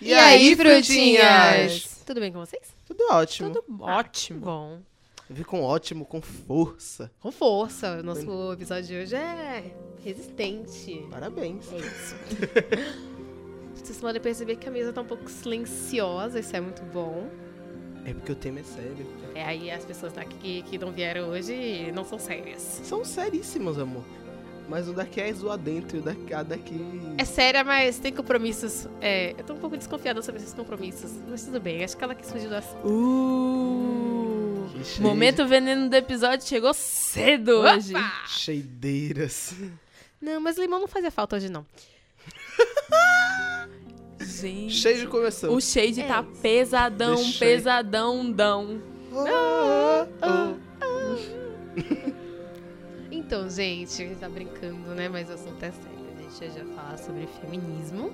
E, aí, frutinhas? Tudo bem com vocês? Tudo ótimo. Tudo ótimo. bom. Eu vi com ótimo, com força. Com força. O nosso episódio de hoje é resistente. Parabéns. É isso. Vocês podem perceber que a mesa tá um pouco silenciosa, isso é muito bom. É porque o tema é sério. É, aí as pessoas daqui que não vieram hoje não são sérias. São seríssimos, amor. Mas o daqui é zoar dentro e o daqui, a daqui. É séria, mas tem compromissos. É, eu tô um pouco desconfiada sobre esses compromissos. Mas tudo bem, acho que ela quis fugir do assunto. Uh, Que cheio momento veneno do episódio chegou cedo hoje. Opa! de Cheideiras. Não, mas limão não fazia falta hoje, não. Gente, Cheio de começou. o shade É tá isso. pesadão, Deixa aí. pesadão, dão. Oh, oh, Então, gente, a gente tá brincando, né? Mas o assunto é sério. A gente hoje vai falar sobre feminismo.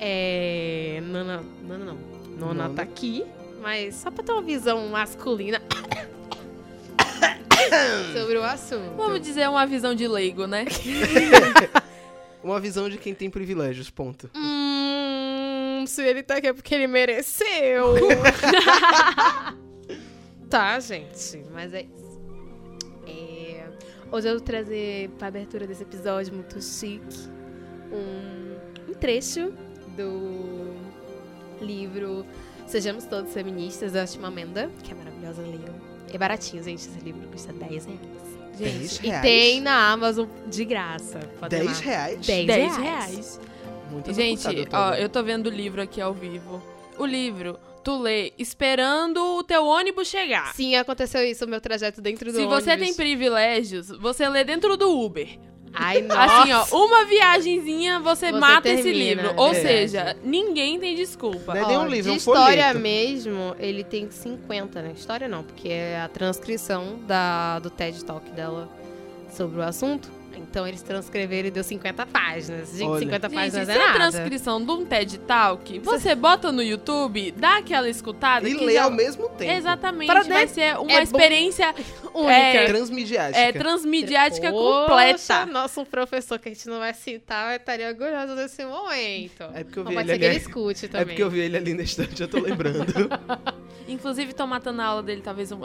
É. Nana. Nana não. Nona Nona. tá aqui, mas só pra ter uma visão masculina sobre o assunto. Vamos dizer uma visão de leigo, né? Uma visão de quem tem privilégios, ponto. Hum, se ele tá aqui é porque ele mereceu. tá, gente, mas é isso. É, hoje eu vou trazer pra abertura desse episódio muito chique um, um trecho do livro Sejamos Todos Feministas, da Última Amenda, que é maravilhosa, leiam. É baratinho, gente, esse livro custa 10 reais. 10 E reais? tem na Amazon de graça. Pode 10 lá. reais? 10 10 reais. reais. Muito Gente, ó, eu tô vendo o livro aqui ao vivo. O livro, tu lê esperando o teu ônibus chegar. Sim, aconteceu isso, o meu trajeto dentro do Se você tem ônibus. privilégios, você lê dentro do Uber. Ai, nossa. Assim, ó, uma viagenzinha você, Você mata esse termina, livro. Ou é seja, ninguém tem desculpa. Não é Ó, nem um livro, é de um história folheto. mesmo, ele tem 50, né? História não, porque é a transcrição da, do TED Talk dela sobre o assunto. Então eles transcreveram e deu 50 páginas. Gente, Olha. 50 Gente, páginas se é a nada. transcrição de um TED Talk, você bota no YouTube, dá aquela escutada E que lê já... ao mesmo tempo. Exatamente, Para vai dentro- ser uma é bom- experiência Única. É, Transmidiática. é, transmediática Poxa, completa. nosso professor que a gente não vai citar estaria orgulhoso desse momento. É porque eu Não vi pode ele ser que ele ali. escute É também. porque eu vi ele ali na estante, eu tô lembrando. Inclusive, tô matando a aula dele, talvez um...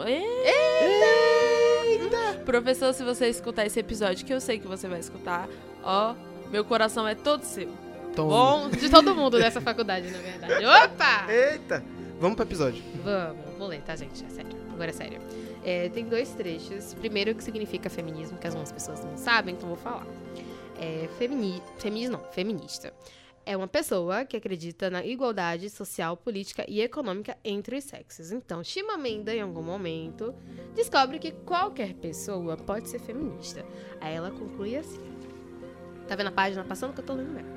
Professor, se você escutar esse episódio, que eu sei que você vai escutar, ó, meu coração é todo seu. Toma. Bom de todo mundo dessa faculdade, na verdade. Opa! Eita! Vamos pro episódio. Vamos, vou ler, tá, gente? É sério. Agora é sério. É, tem dois trechos. Primeiro, o que significa feminismo, que algumas pessoas não sabem, então vou falar. É, femini... Feminismo não, feminista. É uma pessoa que acredita na igualdade social, política e econômica entre os sexos. Então, Chimamanda, em algum momento, descobre que qualquer pessoa pode ser feminista. Aí ela conclui assim. Tá vendo a página passando que eu tô lendo mesmo?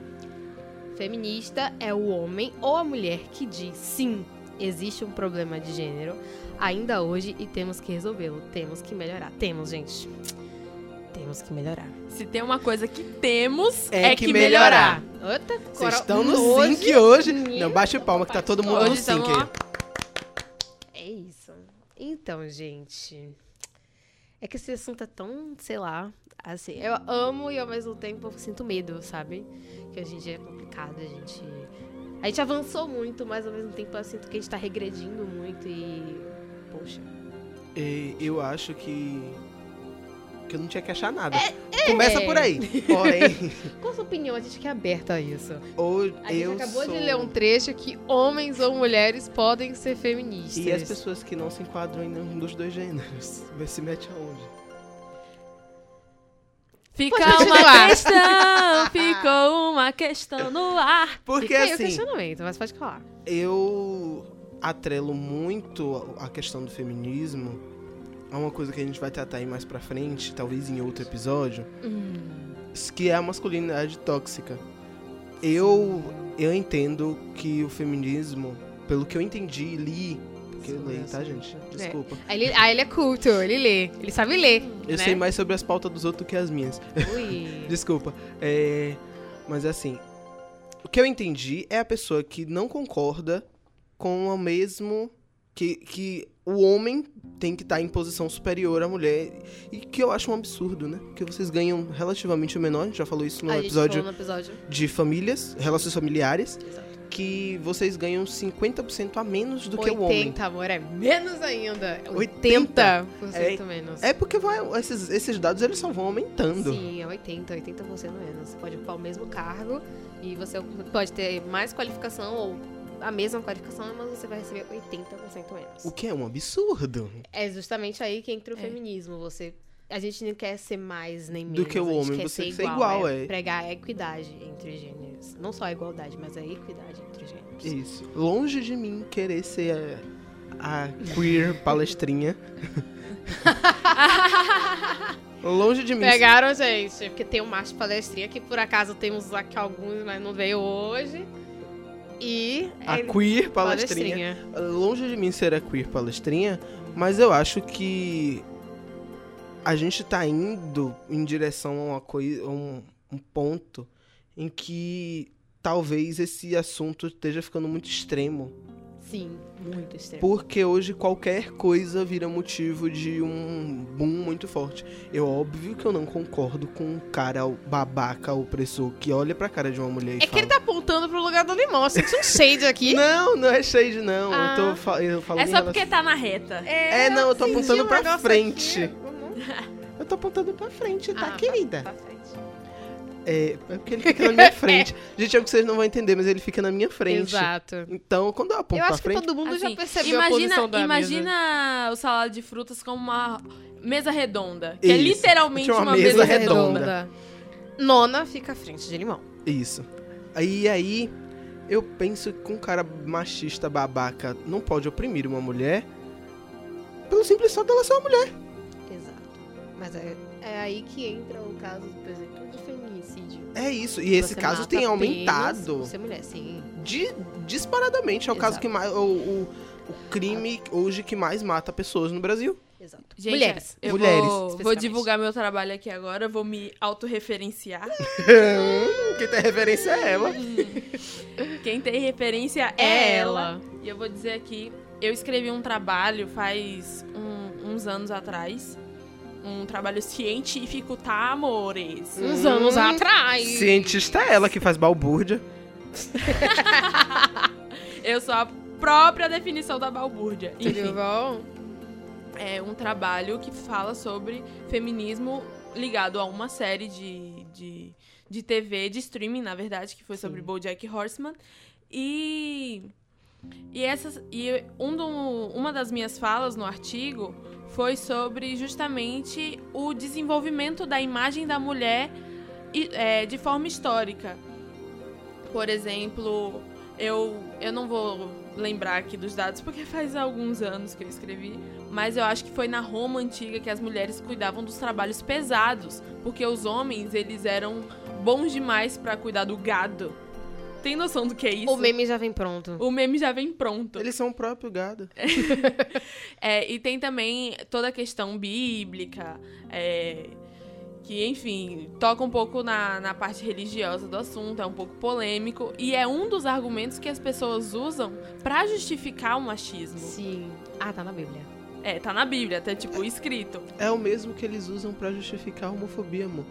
Feminista é o homem ou a mulher que diz sim, existe um problema de gênero ainda hoje e temos que resolvê-lo. Temos que melhorar. Temos, gente. Temos que melhorar. Se tem uma coisa que temos, É é, que que, melhorar. melhorar. Outra, Vocês estão no hoje- sync hoje. menino, Não, baixe palma que tá todo mundo Hoje no sync aí. É isso. Então, gente. É que esse assunto é tão, sei lá, assim, eu amo e ao mesmo tempo sinto medo, sabe? Que hoje em dia é complicado, a gente. A gente avançou muito, mas ao mesmo tempo eu sinto que a gente tá regredindo muito e. Poxa. E eu acho que. Que eu não tinha que achar nada. É, Começa por aí. Porém, Qual a sua opinião? A gente que é aberta a isso. ou A gente eu acabou sou... de ler um trecho que homens ou mulheres podem ser feministas. E as pessoas que não se enquadram em nenhum dos dois gêneros. Vai se mete aonde? Fica Pode uma continuar. questão, ficou uma questão no ar. Porque Fica aí o assim, questionamento, mas pode falar. eu atrelo muito a questão do feminismo a uma coisa que a gente vai tratar aí mais pra frente, talvez em outro episódio, que é a masculinidade tóxica. Eu eu entendo que o feminismo, pelo que eu entendi e li, porque eu leio, tá, gente? Desculpa. Aí ele, ah, ele é culto, ele lê. Ele sabe ler. Eu né? sei mais sobre as pautas dos outros do que as minhas. Ui. Desculpa. É, mas assim, o que eu entendi é a pessoa que não concorda com o mesmo que, que o homem tem que estar em posição superior à mulher. E que eu acho um absurdo, né? Porque vocês ganham relativamente o menor, a gente já falou isso no a gente episódio no episódio. de famílias, relações familiares. Exato. que vocês ganham 50% a menos do que 80, o homem. amor, é menos ainda. 80. 80% menos. É porque vai, esses, esses dados eles só vão aumentando. Sim, é 80, 80% menos. Você pode ocupar o mesmo cargo e você pode ter mais qualificação ou a mesma qualificação, mas você vai receber 80% menos. O que é um absurdo. É justamente aí que entra o É. feminismo. Você, a gente não quer ser mais nem Do menos. que o homem, você ser quer ser igual, igual, é, é. Pregar a equidade entre gêneros. Não só a igualdade, mas a equidade entre gêneros. Isso. Longe de mim querer ser a, a queer palestrinha. Longe de mim. Pegaram, gente, porque tem um macho palestrinha que por acaso temos aqui alguns, mas não veio hoje. E A é queer palestrinha. Longe de mim ser a queer palestrinha, mas eu acho que a gente tá indo em direção a uma coisa, um, um ponto em que talvez esse assunto esteja ficando muito extremo. Sim, muito extremo. Porque hoje qualquer coisa vira motivo de um boom muito forte. Eu óbvio que eu não concordo com um cara babaca, opressor, que olha pra cara de uma mulher e É que fala... ele tá apontando pro lugar do limão. Eu senti um shade aqui. Não, não é shade não. Ah. Eu tô eu falo É só relação- porque tá na reta. É, não, eu tô apontando um pra frente. aqui. Uhum. Eu tô apontando pra frente, tá, Ah, querida? Pra frente. É, é porque ele fica na minha frente. Gente, é o que vocês não vão entender, mas ele fica na minha frente. Exato. Então, quando eu aponto Eu pra acho que frente... todo mundo já Assim, percebeu a imagina, posição da mesa. imagina o salada de frutas como uma mesa redonda. Que é Isso. literalmente Tinha uma, uma mesa, mesa redonda. redonda. Nona fica à frente de limão. Isso. Aí, aí, eu penso que um cara machista babaca não pode oprimir uma mulher pelo simples fato dela ser uma mulher. Exato. Mas é, é aí que entra o caso, por exemplo, de feminicídio. É isso. E esse caso tem aumentado ser mulher, sim. de, disparadamente. É o caso Exato. que mais. O, o, o crime hoje que mais mata pessoas no Brasil. Exato. Gente, Mulheres. Eu Mulheres, vou, vou divulgar meu trabalho aqui agora, vou me autorreferenciar. Quem tem referência é ela. Quem tem referência é, É ela. ela. E eu vou dizer aqui, eu escrevi um trabalho faz um- uns anos atrás. Um trabalho científico, tá, amores? Uns Hum. anos atrás. Cientista é ela que faz balbúrdia. Eu sou a própria definição da balbúrdia. Enfim, bom? é um trabalho que fala sobre feminismo ligado a uma série de, de, de TV, de streaming, na verdade, que foi sobre Sim. BoJack Horseman. E, e, essas, e um do, uma das minhas falas no artigo foi sobre justamente o desenvolvimento da imagem da mulher é, de forma histórica. Por exemplo, eu, eu não vou lembrar aqui dos dados porque faz alguns anos que eu escrevi, mas eu acho que foi na Roma antiga que as mulheres cuidavam dos trabalhos pesados, porque os homens eles eram bons demais pra cuidar do gado. Tem noção do que é isso? O meme já vem pronto. O meme já vem pronto. Eles são o próprio gado. É, e tem também toda a questão bíblica, é, que, enfim, toca um pouco na, na parte religiosa do assunto, é um pouco polêmico, e é um dos argumentos que as pessoas usam pra justificar o machismo. Sim. Ah, tá na Bíblia. É, tá na Bíblia, até tipo escrito. É o mesmo que eles usam pra justificar a homofobia, amor.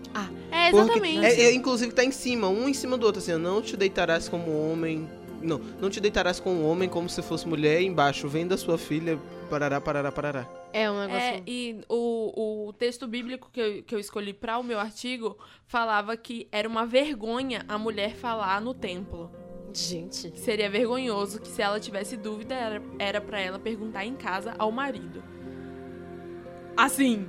É, Porque exatamente. é- é, inclusive tá em cima, um em cima do outro, assim, não te deitarás como homem. Não, não te deitarás com um homem como se fosse mulher, embaixo, vem da sua filha, parará, parará, parará. É um negócio. É, e o, o texto bíblico que eu, que eu escolhi para o meu artigo falava que era uma vergonha a mulher falar no templo. Gente. Seria vergonhoso que se ela tivesse dúvida era, era para ela perguntar em casa ao marido. Assim,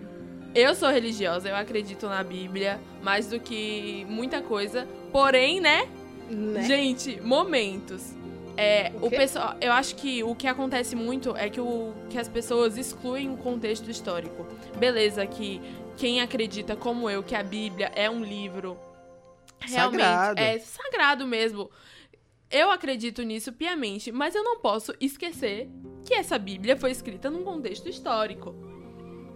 eu sou religiosa, eu acredito na Bíblia mais do que muita coisa. Porém, né? Né? Gente, momentos. É, O o pessoal, eu acho que o que acontece muito é que, o, que as pessoas excluem o contexto histórico. Beleza, que quem acredita como eu que a Bíblia é um livro realmente Sagrado. é sagrado mesmo. Eu acredito nisso piamente, mas eu não posso esquecer que essa Bíblia foi escrita num contexto histórico.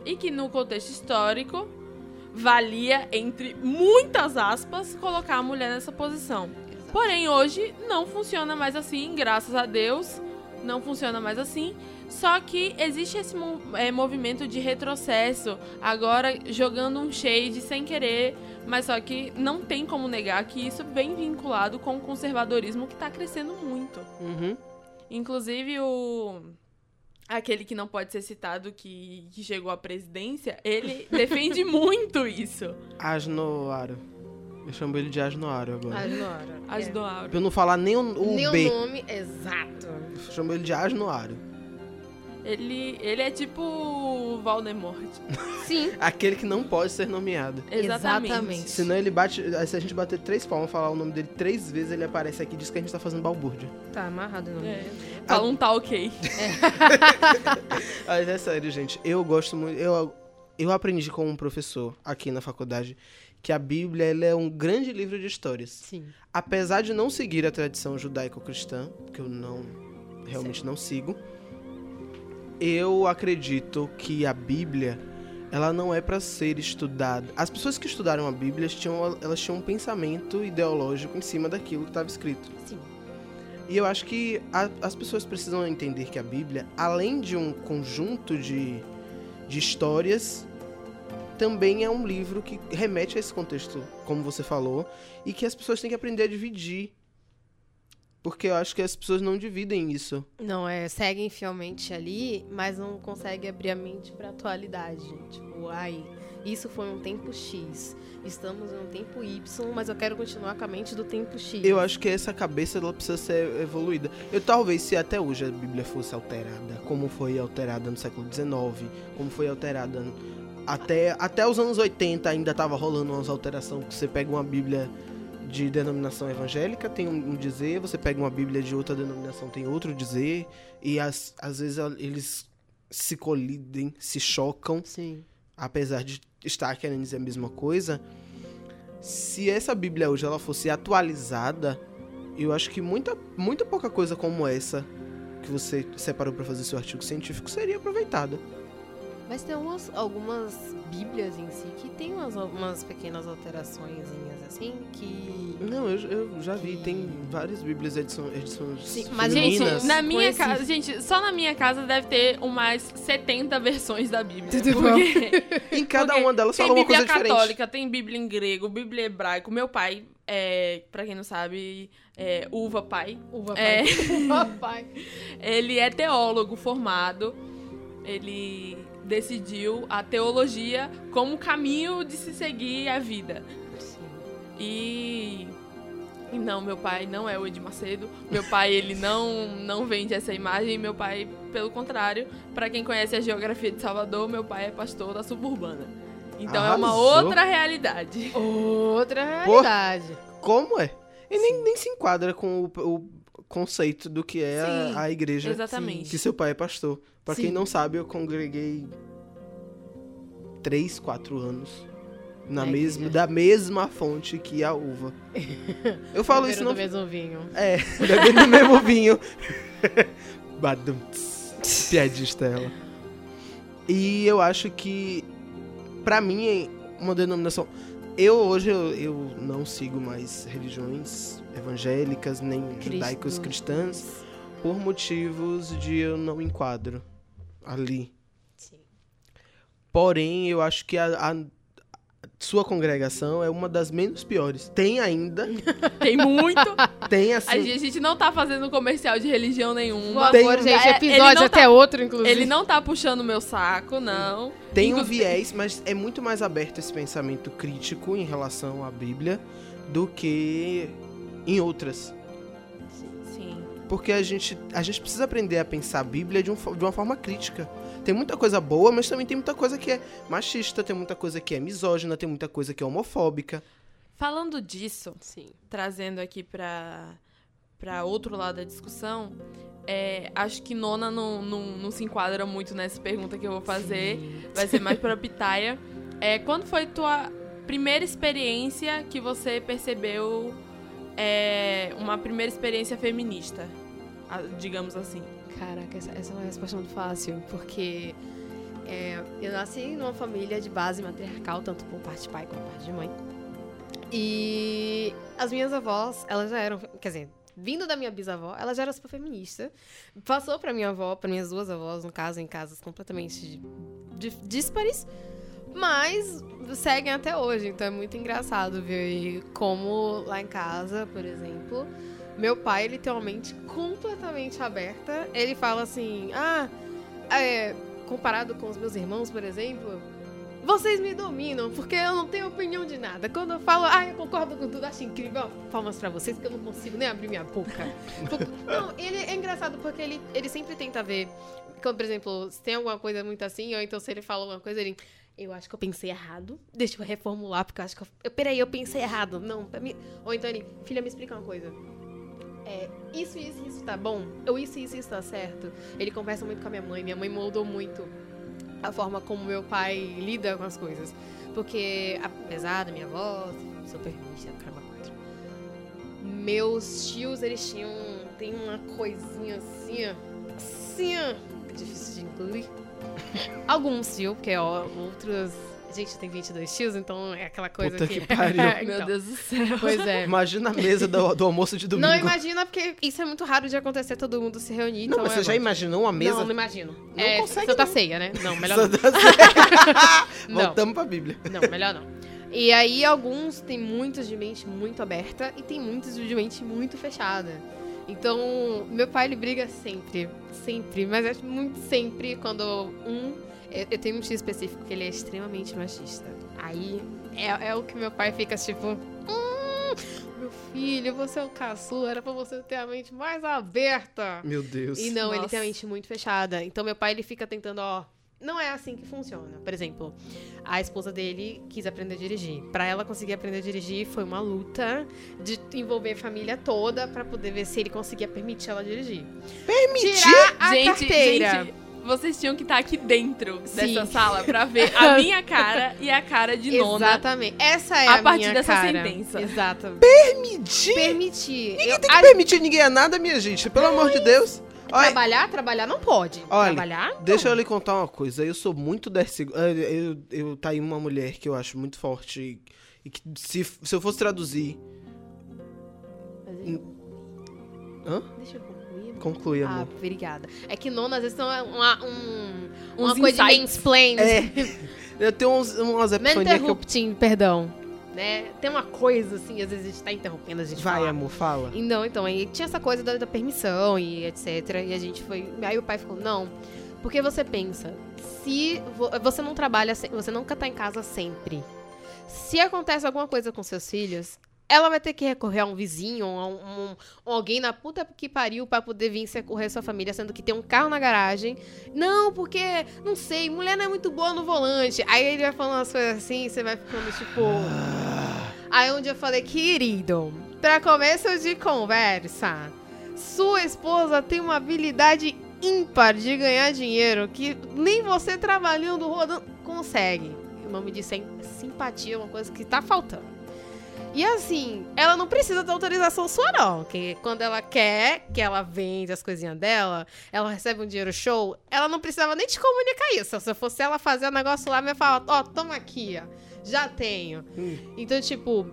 E que no contexto histórico valia, entre muitas aspas, colocar a mulher nessa posição. Porém, hoje não funciona mais assim, graças a Deus. não funciona mais assim. Só que existe esse é, movimento de retrocesso, agora jogando um shade sem querer, mas só que não tem como negar que isso vem vinculado com o conservadorismo que está crescendo muito. Uhum. Inclusive o aquele que não pode ser citado que, que chegou à presidência, ele defende muito isso. Asnoaro. Eu chamo ele de Asnoaro agora. Agenora. As É. do Auro. Pra eu não falar nem o, o Nem B. o nome, exato. Eu chamo ele de Asnoaro. Ele, ele é tipo o Voldemort. Sim. Aquele que não pode ser nomeado. Exatamente. Exatamente. Senão ele bate. Se a gente bater três palmas e falar o nome dele três vezes, ele aparece aqui e diz que a gente tá fazendo balbúrdia. Tá amarrado o nome. É. Fala um tá ok. Mas é sério, gente. Eu gosto muito. Eu, eu aprendi com um professor aqui na faculdade que a Bíblia ela é um grande livro de histórias. Sim. Apesar de não seguir a tradição judaico-cristã, que eu não realmente não sigo, eu acredito que a Bíblia ela não é para ser estudada. As pessoas que estudaram a Bíblia tinham, elas tinham um pensamento ideológico em cima daquilo que estava escrito. Sim. E eu acho que a- as pessoas precisam entender que a Bíblia, além de um conjunto de, de histórias, também é um livro que remete a esse contexto, como você falou, e que as pessoas têm que aprender a dividir. Porque eu acho que as pessoas não dividem isso. Não, é, seguem fielmente ali, mas não conseguem abrir a mente pra atualidade. Tipo, ai, isso foi um tempo X. Estamos em um tempo Y, mas eu quero continuar com a mente do tempo X. Eu acho que essa cabeça ela precisa ser evoluída. Eu talvez se até hoje a Bíblia fosse alterada, como foi alterada no século XIX, como foi alterada no- até, até os anos 80 ainda tava rolando umas alterações que você pega uma Bíblia de denominação evangélica, tem um, um dizer, você pega uma Bíblia de outra denominação, tem outro dizer, e as, às vezes eles se colidem, se chocam Sim. apesar de estar querendo dizer a mesma coisa, se essa Bíblia hoje ela fosse atualizada, eu acho que muita, muita pouca coisa como essa que você separou para fazer seu artigo científico seria aproveitada. Mas tem umas, algumas bíblias em si que tem umas, umas pequenas alterações assim, que... Não, eu, eu já vi, tem várias Bíblias edição, edições Sim, mas, Gente, na minha Conheci. casa, gente, só na minha casa deve ter umas 70 versões da Bíblia. Tudo porque em cada uma delas tem fala uma Bíblia coisa diferente. católica, tem Bíblia em grego, Bíblia hebraico. Meu pai, é, pra quem não sabe, é uva pai. Uva É. pai. Uva pai. Ele é teólogo formado. Ele decidiu a teologia como caminho de se seguir a vida. E e não, meu pai não é o Edir Macedo. Meu pai, ele não não vende essa imagem. Meu pai, pelo contrário, pra quem conhece a geografia de Salvador, meu pai é pastor da suburbana. Então é uma Arrasou. outra realidade. Outra realidade. Como é? E nem, nem se enquadra com o, o conceito do que é Sim, a, a igreja Exatamente. que seu pai é pastor. Pra quem não sabe, eu congreguei três, quatro anos na Na mesma, da mesma fonte que a uva. Eu falo isso não do mesmo vinho. é bebendo mesmo vinho. Badum, Piadista ela. E eu acho que pra mim é uma denominação. Eu hoje eu, eu não sigo mais religiões evangélicas nem judaicos cristãs por motivos de eu não enquadro ali. Sim. Porém, eu acho que a, a sua congregação é uma das menos piores. Tem ainda, Tem muito. tem A assim. gente, a gente não tá fazendo comercial de religião Por nenhuma. Tem favor, um- gente, É, episódio ele não até tá- outro, inclusive. Ele não tá puxando meu saco, não. Tem um Inclusive- viés, mas é muito mais aberto esse pensamento crítico em relação à Bíblia do que em outras. Sim. Porque a gente, a gente precisa aprender a pensar a Bíblia de, um de uma forma crítica. Tem muita coisa boa, mas também tem muita coisa que é machista, tem muita coisa que é misógina, tem muita coisa que é homofóbica. Falando disso, Sim. trazendo aqui pra, pra outro lado da discussão, é, acho que Nona não, não, não se enquadra muito nessa pergunta que eu vou fazer. Vai ser mais pra Pitaia. É, quando foi tua primeira experiência que você percebeu é, uma primeira experiência feminista? a- Digamos assim. Caraca, essa, essa é uma resposta muito fácil, porque é, eu nasci numa família de base matriarcal, tanto por parte de pai quanto por parte de mãe. E as minhas avós, elas já eram, quer dizer, vindo da minha bisavó, ela já era super feminista. Passou pra minha avó, pra minhas duas avós, no caso, em casas completamente díspares. Mas seguem até hoje, então é muito engraçado ver como lá em casa, por exemplo, meu pai ele tem uma mente completamente aberta. Ele fala assim: ah, é, comparado com os meus irmãos, por exemplo, vocês me dominam, porque eu não tenho opinião de nada. Quando eu falo, ah, eu concordo com tudo, acho incrível, palmas pra vocês, que eu não consigo nem abrir minha boca. Porque- não, ele é engraçado porque ele, ele sempre tenta ver. Quando, por exemplo, se tem alguma coisa muito assim, ou então se ele fala alguma coisa, ele. Eu acho que eu pensei errado. Deixa eu reformular, porque eu acho que eu. eu peraí, eu pensei errado. Não, pra mim. Ou então ele, filha, me explica uma coisa. É, isso, isso, isso tá bom? Ou isso, isso, isso tá certo? Ele conversa muito com a minha mãe. Minha mãe moldou muito a forma como meu pai lida com as coisas. Porque, apesar da minha avó, super feminista, caramba, quatro. Meus tios, eles tinham. Tem uma coisinha assim. Assim. É difícil de incluir. Alguns tios, porque ó, outros. Gente, tem 22 tios, então é aquela coisa Puta que. que pariu. Então, Meu Deus do céu. Pois é. Imagina a mesa do, do almoço de domingo. Não imagina, porque isso é muito raro de acontecer, todo mundo se reunir. Não, então mas é você já imaginou uma mesa? Não, não imagino. Não é, consegue, Santa não. Ceia, né? Não, melhor não. Não. Voltamos pra Bíblia. Não, melhor não. E aí, alguns tem muitos de mente muito aberta e tem muitos de mente muito fechada. Então, meu pai, ele briga sempre. Sempre. Mas é muito sempre quando um... Eu eu tenho um tio específico que ele é extremamente machista. Aí, é, é o que meu pai fica, tipo... Hum, meu filho, você é o caçula, era pra você ter a mente mais aberta. Meu Deus. E não, ele Nossa. tem a mente muito fechada. Então meu pai ele fica tentando, ó, não é assim que funciona. Por exemplo, a esposa dele quis aprender a dirigir. Pra ela conseguir aprender a dirigir foi uma luta de envolver a família toda pra poder ver se ele conseguia permitir ela dirigir. Permitir? Tirar a gente, carteira. gente, vocês tinham que estar aqui dentro Sim. dessa sala pra ver a minha cara e a cara de nona. Exatamente. Essa é a a, partir dessa cara. sentença. Exato. Permitir? Permitir. Ninguém Eu- tem que a- permitir ninguém a nada, minha gente. Pelo amor de Deus. Olha, Trabalhar, trabalhar não pode. Olha, trabalhar? deixa eu lhe contar uma coisa. Eu sou muito desse. Eu, eu, eu tá aí uma mulher que eu acho muito forte. e- E que se, se eu fosse traduzir. Hã? Deixa eu Conclui, Ah, amor. obrigada. É que nona, às vezes, são uma, um, uma Uns coisa de insights. mansplain. É. Eu tenho uns, umas Não epifanias que eu. perdão. Né? Tem uma coisa assim, às vezes a gente tá interrompendo a gente Vai, falar. amor, fala. E não, então, aí tinha essa coisa da, da permissão e etc. E a gente foi. Aí o pai ficou, não. Porque você pensa, se vo- você não trabalha, você nunca tá em casa sempre. Se acontece alguma coisa com seus filhos, ela vai ter que recorrer a um vizinho, a um, um- alguém na puta que pariu pra poder vir socorrer sua família, sendo que tem um carro na garagem. Não, porque, não sei, mulher não é muito boa no volante. Aí ele vai falando umas coisas assim, você vai ficando tipo. Aí um dia eu falei, querido, pra começo de conversa, sua esposa tem uma habilidade ímpar de ganhar dinheiro que nem você trabalhando, rodando, consegue. O nome disso é simpatia, uma coisa que tá faltando. E assim, ela não precisa da autorização sua, não. Que quando ela quer, que ela vende as coisinhas dela, ela recebe um dinheiro show, ela não precisava nem te comunicar isso. Se eu fosse ela fazer o negócio lá, me falar, ó, toma aqui, ó. Já tenho. Hum. Então, tipo,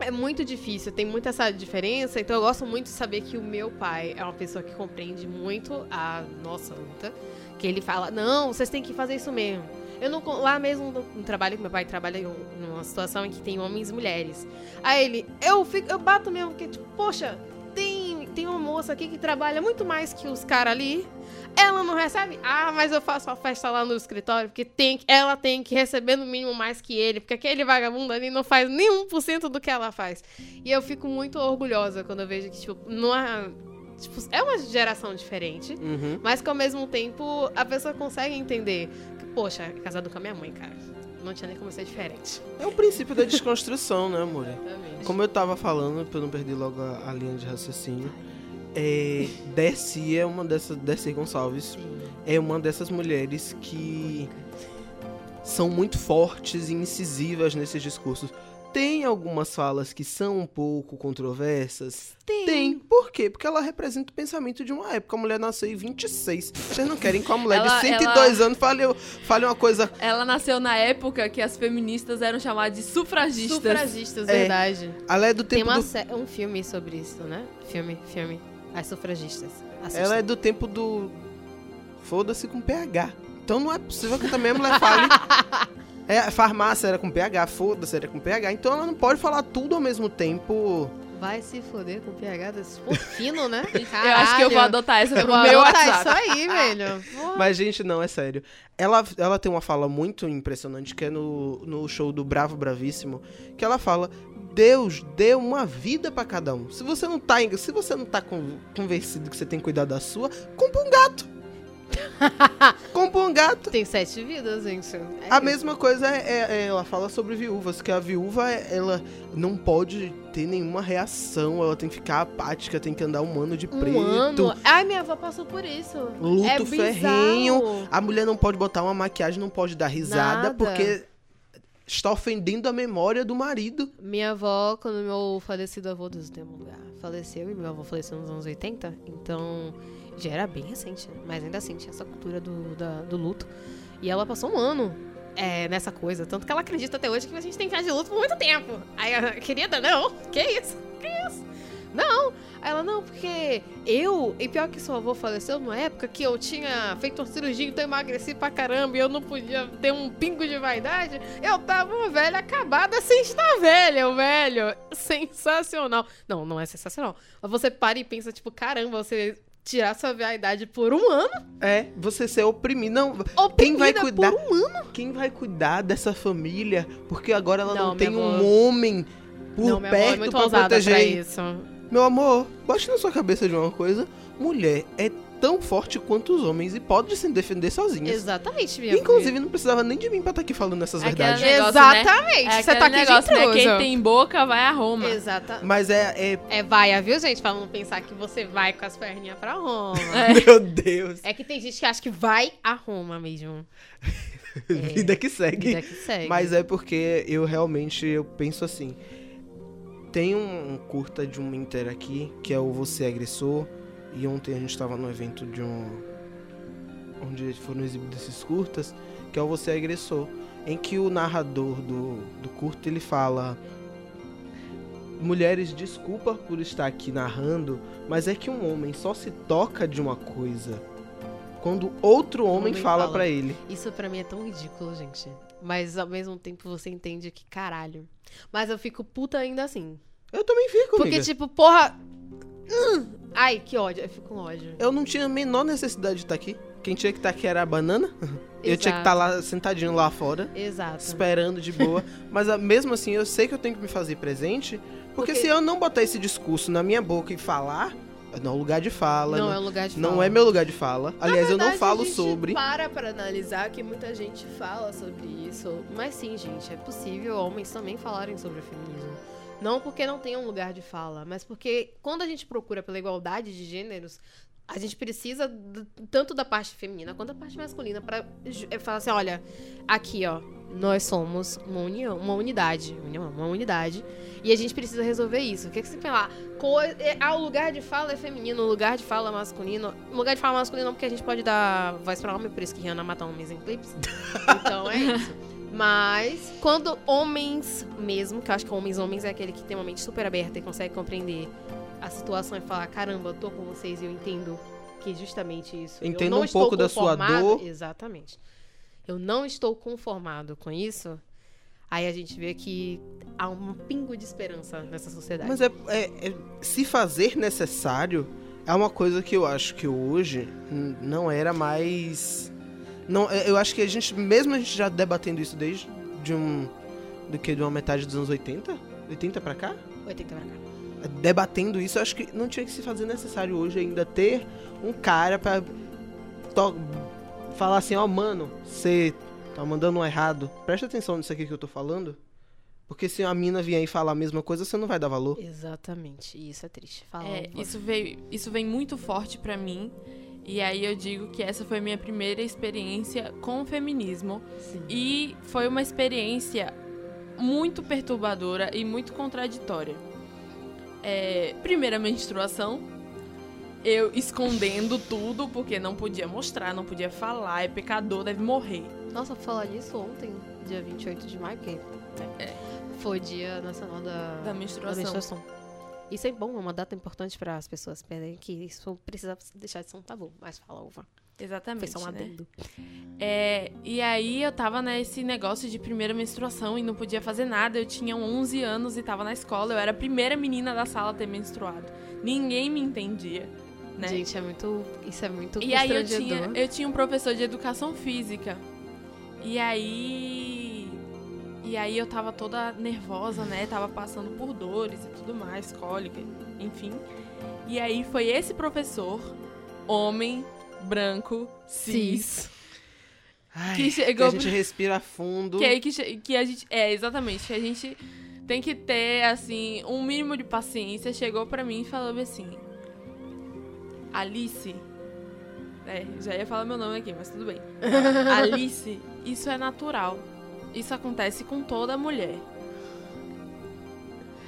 é muito difícil, tem muita essa diferença. Então, eu gosto muito de saber que o meu pai é uma pessoa que compreende muito a nossa luta. Que ele fala: não, vocês têm que fazer isso mesmo. Eu não. Lá mesmo no, trabalho que meu pai trabalha em um- numa situação em que tem homens e mulheres. Aí ele, eu fico, eu bato mesmo, porque, tipo, poxa, tem, tem uma moça aqui que trabalha muito mais que os caras ali. Ela não recebe? Ah, mas eu faço a festa lá no escritório, porque tem, ela tem que receber no mínimo mais que ele, porque aquele vagabundo ali não faz nem 1% do que ela faz. E eu fico muito orgulhosa quando eu vejo que, tipo, não é. Tipo, é uma geração diferente, Uhum. mas que ao mesmo tempo a pessoa consegue entender. Que, poxa, é casado com a minha mãe, cara. Não tinha nem como ser diferente. É o princípio da desconstrução, né, amor? Exatamente. Como eu tava falando, pra eu não perder logo a, a linha de raciocínio, é, Dercy é uma dessas. Dercy Gonçalves Sim. é uma dessas mulheres que são muito fortes e incisivas nesses discursos. Tem algumas falas que são um pouco controversas. Tem. Tem. Por quê? Porque ela representa o pensamento de uma época. A mulher nasceu em 26. Vocês não querem que uma mulher Ela- de 102 anos fale, fale uma coisa. Ela nasceu na época que as feministas eram chamadas de sufragistas. Sufragistas, É. verdade. Ela é do Tem tempo uma do. um filme sobre isso, né? Filme, filme. As sufragistas. Assistam. Ela é do tempo do. Foda-se com PH. Então não é possível que também a mulher fale. É, a farmácia era com PH, foda-se era com PH. Então ela não pode falar tudo ao mesmo tempo. Vai se foder com PH desse fino, né? Eu acho que eu vou adotar essa Eu pro vou meu adotar WhatsApp. isso aí, velho. Porra. Mas, gente, não, é sério. Ela, ela tem uma fala muito impressionante que é no, no show do Bravo Bravíssimo, que ela fala: Deus deu uma vida pra cada um. Se você não tá, se você não tá con- convencido que você tem que cuidar da sua, compra um gato. compra um gato. Tem sete vidas, gente. É A isso. mesma coisa é, é- é- ela fala sobre viúvas, que a viúva ela não pode ter nenhuma reação, ela tem que ficar apática, tem que andar um ano de Um preto, ano. Ai, minha avó passou por isso. luto é bizarro. ferrenho. A mulher não pode botar uma maquiagem, não pode dar risada, Nada. porque está ofendendo a memória do marido. Minha avó, quando meu falecido avô, Deus tem um lugar, faleceu, e meu avô faleceu nos anos 80, então já era bem recente, né? mas ainda assim tinha essa cultura do, da- do luto. E ela passou um ano é, nessa coisa, tanto que ela acredita até hoje que a gente tem ficar de luto por muito tempo. Aí, ela, querida, não, que isso? Que isso? Não. Aí ela, não, porque eu, e pior que seu avô faleceu numa época que eu tinha feito uma cirurgia, então emagreci pra caramba e eu não podia ter um pingo de vaidade. Eu tava uma velha acabada sem estar velha, velho. Sensacional. Não, não é sensacional. Mas você para e pensa, tipo, caramba, você tirar sua vaidade por um ano? É, você ser oprimido. Não, Oprimida quem vai cuidar? por um ano? Quem vai cuidar dessa família? Porque agora ela não, Não, tem um homem por não, avó perto é pra ousada pra proteger. isso. Meu amor, bote na sua cabeça de uma coisa. Mulher é tão forte quanto os homens e pode se defender sozinhas. Exatamente, minha Inclusive, não precisava nem de mim pra estar aqui falando essas verdades. negócio, né? Exatamente. É você tá aqui negócio, de né? Quem tem boca vai a Roma. Exata. Mas é, é- É vaia, viu, gente? Pra não pensar que você vai com as perninhas pra Roma. Meu Deus. É que tem gente que acha que vai a Roma mesmo. Vida que segue. Vida que segue. Mas é porque eu realmente eu penso assim. Tem um curta de um Inter aqui, que é o Você Agressor. E ontem a gente estava no evento de um. onde foram exibidos esses curtas, que é o Você Agressor. Em que o narrador do, do curta ele fala. Mulheres, desculpa por estar aqui narrando, mas é que um homem só se toca de uma coisa quando outro homem, homem fala fala. pra ele. Isso pra mim é tão ridículo, gente. Mas ao mesmo tempo você entende que caralho. Mas eu fico puta ainda assim. Eu também fico, Porque, amiga. tipo, porra. hum, Ai, que ódio. Eu fico com ódio. Eu não tinha a menor necessidade de estar aqui. Quem tinha que estar aqui era a banana. Eu tinha que estar lá sentadinho lá fora, Exato. esperando de boa. Mas ah, mesmo assim, eu sei que eu tenho que me fazer presente. Porque, Porque- se eu não botar esse discurso na minha boca e falar, não é um lugar de fala. Não é um lugar de não é meu lugar de fala. Aliás, eu não verdade, falo a gente sobre. para pra analisar que muita gente fala sobre isso. Mas sim, gente, é possível homens também falarem sobre o feminismo. Não porque não tenha um lugar de fala, mas porque quando a gente procura pela igualdade de gêneros, a gente precisa tanto da parte feminina quanto da parte masculina pra ju- é, falar assim, olha, aqui, ó, nós somos uma união, uma unidade, união, uma unidade, e a gente precisa resolver isso. O que, que você pensa lá? Co é, ah, o lugar de fala é feminino, o lugar de fala é masculino. O lugar de fala masculino não, porque a gente pode dar voz pra homem, por isso que Rihanna mata homens em clipes. Então é isso. Mas quando homens mesmo, que eu acho que homens homens é aquele que tem uma mente super aberta e consegue compreender a situação e falar, caramba, eu tô com vocês e eu entendo que é justamente isso. eu Entenda não um estou pouco da sua dor. Exatamente. Eu não estou conformado com isso. Aí a gente vê que há um pingo de esperança nessa sociedade. Mas é, é- é- se fazer necessário é uma coisa que eu acho que hoje não era mais. Não, é- eu acho que a gente, mesmo a gente já debatendo isso desde de um. do que de uma metade dos anos 80? 80 pra cá? 80 pra cá. Debatendo isso, eu acho que não tinha que se fazer necessário hoje ainda ter um cara pra to- falar assim, ó, mano, você tá mandando um errado. Presta atenção nisso aqui que eu tô falando. Porque se a mina vier e falar a mesma coisa, você não vai dar valor. Exatamente. E isso é triste. Fala. É, isso veio, isso vem muito forte pra mim. E aí eu digo que essa foi minha primeira experiência com o feminismo Sim. e foi uma experiência muito perturbadora e muito contraditória. É, primeira menstruação, eu escondendo tudo porque não podia mostrar, não podia falar, é pecador, deve morrer. Nossa, falar nisso ontem, dia 28 de maio, que É. foi dia nacional da, Da menstruação. da menstruação. Isso é bom, é uma data importante para as pessoas perderem que isso precisa deixar de ser um tabu. Mas fala, uva. Foi Exatamente. só um né? adendo. É, e aí eu tava nesse negócio de primeira menstruação e não podia fazer nada. Eu tinha 11 anos e tava na escola. Eu era a primeira menina da sala a ter menstruado. Ninguém me entendia, né? Gente, é muito. Isso é muito E aí eu tinha, eu tinha um professor de educação física. E aí. E aí eu tava toda nervosa, né? Tava passando por dores e tudo mais, cólica, enfim. E aí foi esse professor, homem, branco, cis, Cis. Ai, Que chegou a gente respira fundo. que aí que, que a gente. É, exatamente. Que a gente tem que ter, assim, um mínimo de paciência. Chegou pra mim e falou assim: Alice. É, já ia falar meu nome aqui, mas tudo bem. Alice, isso é natural. Isso acontece com toda mulher.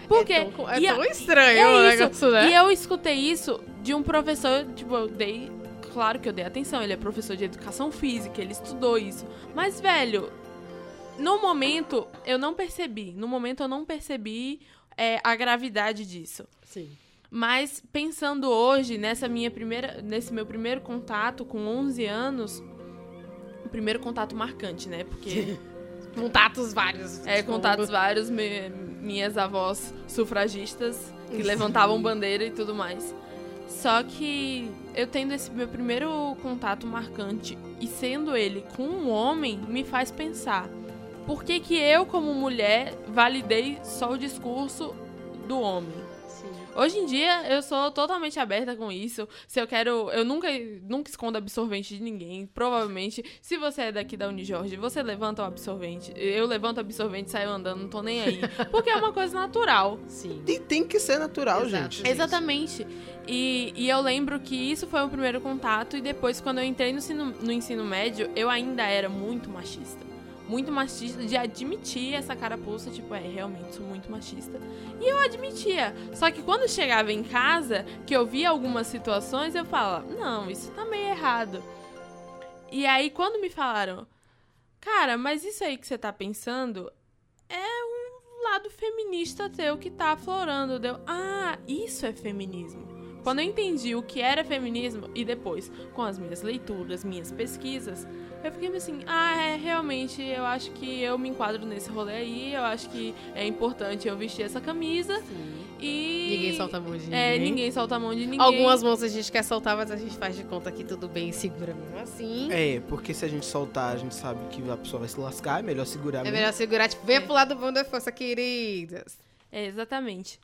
Porque. É tão, é e a- tão estranho é o negócio, né? E eu escutei isso de um professor, tipo, eu dei. Claro que eu dei atenção, ele é professor de educação física, ele estudou isso. Mas, velho, no momento eu não percebi. No momento eu não percebi é, a gravidade disso. Sim. Mas pensando hoje, nessa minha primeira, nesse meu primeiro contato com 11 anos, o primeiro contato marcante, né? Porque Contatos vários. é, tipo, contatos vários, me- minhas avós sufragistas que Sim. levantavam bandeira e tudo mais. Só que eu tendo esse meu primeiro contato marcante e sendo ele com um homem, me faz pensar. Por que, que eu, como mulher, validei só o discurso do homem? Hoje em dia, eu sou totalmente aberta com isso. Se eu quero. Eu nunca, nunca escondo absorvente de ninguém. Provavelmente, se você é daqui da Unijorge, você levanta o absorvente. Eu levanto o absorvente e saio andando, não tô nem aí. Porque é uma coisa natural. Sim. E tem que ser natural, Exato. gente. Exatamente. E, e eu lembro que isso foi o primeiro contato, e depois, quando eu entrei no ensino, no ensino médio, eu ainda era muito machista. Muito machista, de admitir essa carapuça, tipo, é, realmente sou muito machista. E eu admitia. Só que quando chegava em casa, que eu via algumas situações, eu falava, não, isso tá meio errado. E aí, quando me falaram, cara, mas isso aí que você tá pensando é um lado feminista teu que tá aflorando. Deu, ah, isso é feminismo. Quando eu entendi o que era feminismo, e depois, com as minhas leituras, minhas pesquisas, eu fiquei assim, ah, é, realmente, eu acho que eu me enquadro nesse rolê aí, eu acho que é importante eu vestir essa camisa Sim. e... Ninguém solta a mão de É, ninguém. ninguém solta a mão de ninguém. Algumas mãos a gente quer soltar, mas a gente faz de conta que tudo bem e segura mesmo assim. É, porque se a gente soltar, a gente sabe que a pessoa vai se lascar, é melhor segurar É mesmo. melhor segurar, tipo, venha pro lado bom da força, queridas. É, exatamente.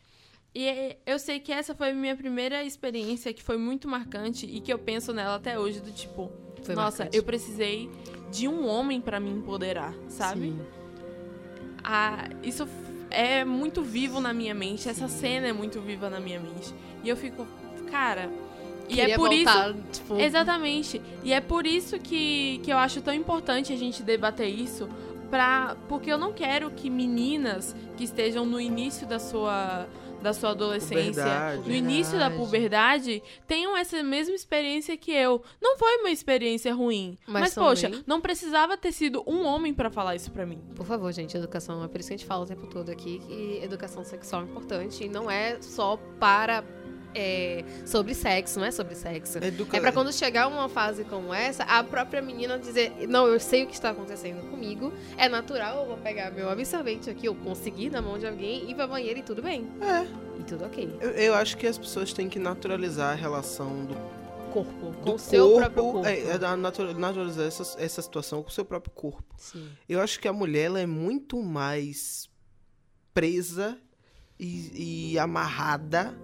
E eu sei que essa foi a minha primeira experiência que foi muito marcante e que eu penso nela até hoje, do tipo, Foi nossa, marcante. eu precisei de um homem pra me empoderar, sabe? Sim. Ah, isso é muito vivo na minha mente, essa cena é muito viva na minha mente. E eu fico, cara. E é por isso. voltar, tipo, Exatamente. E é por isso que, que eu acho tão importante a gente debater isso. Pra, porque eu não quero que meninas que estejam no início da sua, da sua adolescência, Puberdade. no início da puberdade, tenham essa mesma experiência que eu. Não foi uma experiência ruim. Mas Mas, poxa, não precisava ter sido um homem pra falar isso pra mim. Por favor, gente, educação. É por isso que a gente fala o tempo todo aqui que educação sexual é importante e não é só para. É, sobre sexo, não é sobre sexo. Educa... É pra quando chegar uma fase como essa, a própria menina dizer: Não, eu sei o que está acontecendo comigo, é natural, eu vou pegar meu absorvente aqui, eu consegui na mão de alguém, ir pra banheiro e tudo bem. É, E tudo ok. eu, eu acho que as pessoas têm que naturalizar a relação do, Corpo. do Com o seu corpo, próprio corpo. É, é naturalizar essa, essa situação com o seu próprio corpo. Sim. Eu acho que a mulher ela é muito mais presa e, e amarrada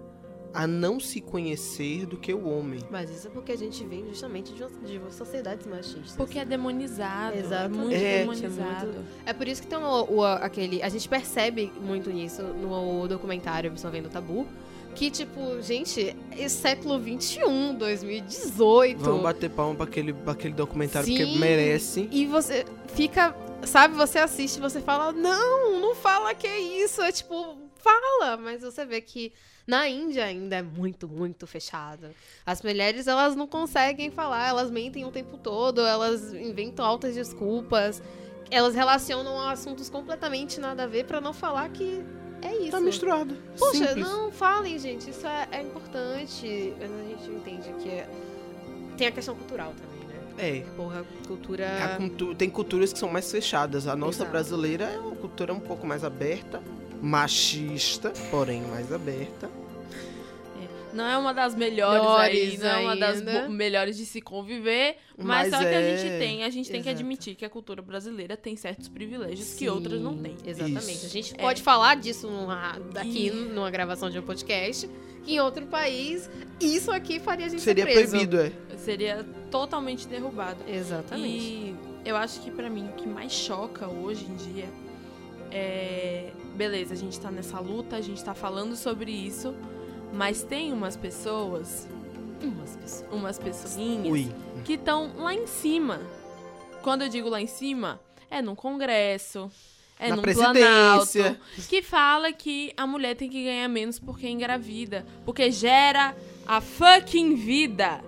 a não se conhecer do que o homem. Mas isso é porque a gente vem justamente de, uma- de sociedades machistas. Porque é demonizado. Exatamente. É muito É, demonizado. É por isso que tem o, o- aquele. A gente percebe muito nisso no documentário Absorvendo o Tabu. Que, tipo, gente, é século XXI, 2018. Vamos bater palma pra aquele, pra aquele documentário Sim. que merece. E você fica sabe, você assiste e você fala, não, não fala que é isso. É tipo, fala. Mas você vê que na Índia ainda é muito, muito fechado. As mulheres, elas não conseguem falar, elas mentem o tempo todo, elas inventam altas desculpas. Elas relacionam assuntos completamente nada a ver pra não falar que é isso. Tá misturado. Poxa, Simples. não falem, gente. Isso é, é importante. Mas a gente entende que é... tem a questão cultural também, né? É. Porra, cultura. A cultu- Tem culturas que são mais fechadas. A nossa Exato. brasileira é uma cultura um pouco mais aberta, machista, porém mais aberta. Não é uma das melhores aí, Melhores não é uma das melhores de se conviver, mas, Mas só que a é- gente tem, a gente tem que Exato. admitir que a cultura brasileira tem certos privilégios que Sim, outras não têm. Exatamente. Isso. A gente É. pode falar disso numa, daqui E- numa gravação de um podcast, que em outro país, isso aqui faria a gente Seria ser preso. proibido, é. Seria totalmente derrubado. Exatamente. E eu acho que pra mim o que mais choca hoje em dia é. Beleza, a gente tá nessa luta, a gente tá falando sobre isso, mas tem umas pessoas, Umas pessoas. umas pessoinhas, Ui. que estão lá em cima. Quando eu digo lá em cima, é num congresso, é Na num presidência. planalto, que fala que a mulher tem que ganhar menos porque é engravida, porque gera a fucking vida.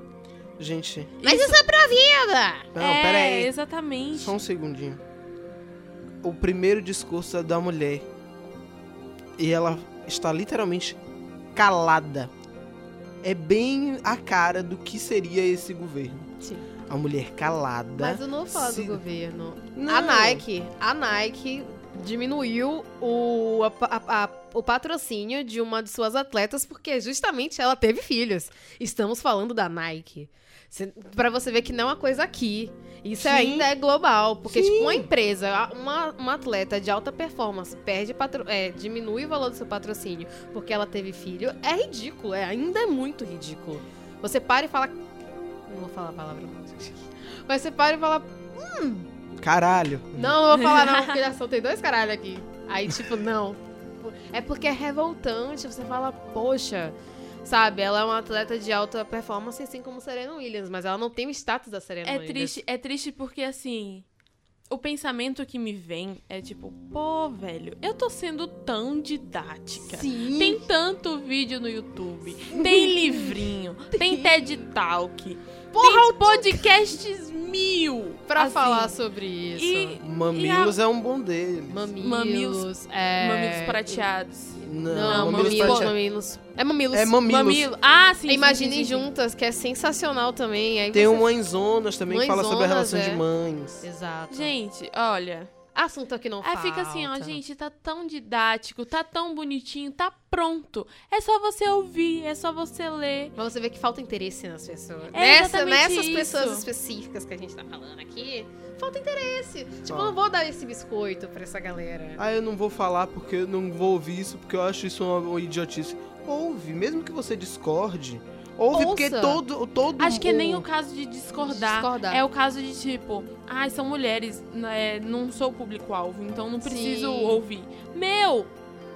Gente, Mas isso é pra vida! não, é, pera aí. exatamente. Só um segundinho. O primeiro discurso é da mulher. E ela está literalmente calada. É bem a cara do que seria esse governo. Sim. A mulher calada. Mas eu não vou falar Se- do governo. Não. A Nike, a Nike diminuiu o, a- a- a- o patrocínio de uma de suas atletas porque justamente ela teve filhos. Estamos falando da Nike. Pra você ver que não é uma coisa aqui. Isso Sim. ainda é global. Porque, Sim. tipo, uma empresa, uma, uma atleta de alta performance perde patro- é, diminui o valor do seu patrocínio porque ela teve filho, é ridículo. É, ainda é muito ridículo. Você para e fala. Não vou falar a palavra. Mas você para e fala. Caralho. Não, não vou falar não, porque já soltei dois caralho aqui. Aí, tipo, não. É porque é revoltante. Você fala, poxa, sabe? Ela é uma atleta de alta performance, assim como Serena Williams, mas ela não tem o status da Serena É Williams. triste, é triste porque assim, o pensamento que me vem é tipo, pô, velho, eu tô sendo tão didática. Sim. Tem tanto vídeo no YouTube, tem livrinho, tem TED Talk, tem podcasts mil Pra assim, falar sobre isso. E Mamilos é um bom deles. Mamilos. Mamilos- é... mamilos prateados. Não, Não, mamilos mamilos, prateados. mamilos. É mamilos. É mamilos. Mamilo. Ah, sim. sim, Imaginem sim, sim, sim. juntas, que é sensacional também. Aí Tem você... o Mãezonas também que fala sobre a Mãezonas, relação é. de mães. Exato. Gente, olha. Assunto que não Aí falta. fica assim, ó, gente, tá tão didático, tá tão bonitinho, tá pronto. É só você ouvir, é só você ler. Mas você vê que falta interesse nas pessoas. É Nessa, nessas isso. pessoas específicas que a gente tá falando aqui, falta interesse. Tipo, Ó. eu não vou dar esse biscoito pra essa galera. Ah, eu não vou falar porque eu não vou ouvir isso, porque eu acho isso uma idiotice. Ouve, mesmo que você discorde. Ouve, porque Ouça. todo, todo Acho que é nem o o caso de discordar. Discordar. É o caso de tipo, ai, são mulheres, né, não sou público-alvo, então não preciso Sim. ouvir. Meu,